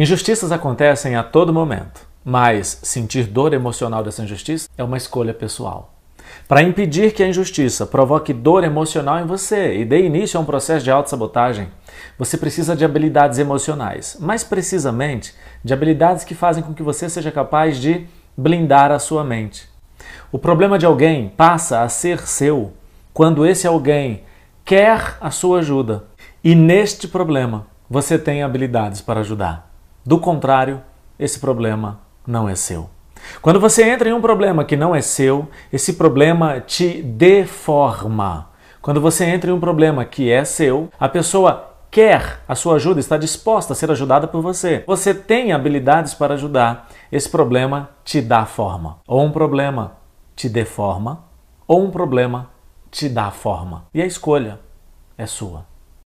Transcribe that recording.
Injustiças acontecem a todo momento, mas sentir dor emocional dessa injustiça é uma escolha pessoal. Para impedir que a injustiça provoque dor emocional em você e dê início a um processo de autossabotagem, você precisa de habilidades emocionais, mais precisamente de habilidades que fazem com que você seja capaz de blindar a sua mente. O problema de alguém passa a ser seu quando esse alguém quer a sua ajuda. E neste problema você tem habilidades para ajudar. Do contrário, esse problema não é seu. Quando você entra em um problema que não é seu, esse problema te deforma. Quando você entra em um problema que é seu, a pessoa quer a sua ajuda, está disposta a ser ajudada por você. Você tem habilidades para ajudar. Esse problema te dá forma. Ou um problema te deforma, ou um problema te dá forma. E a escolha é sua.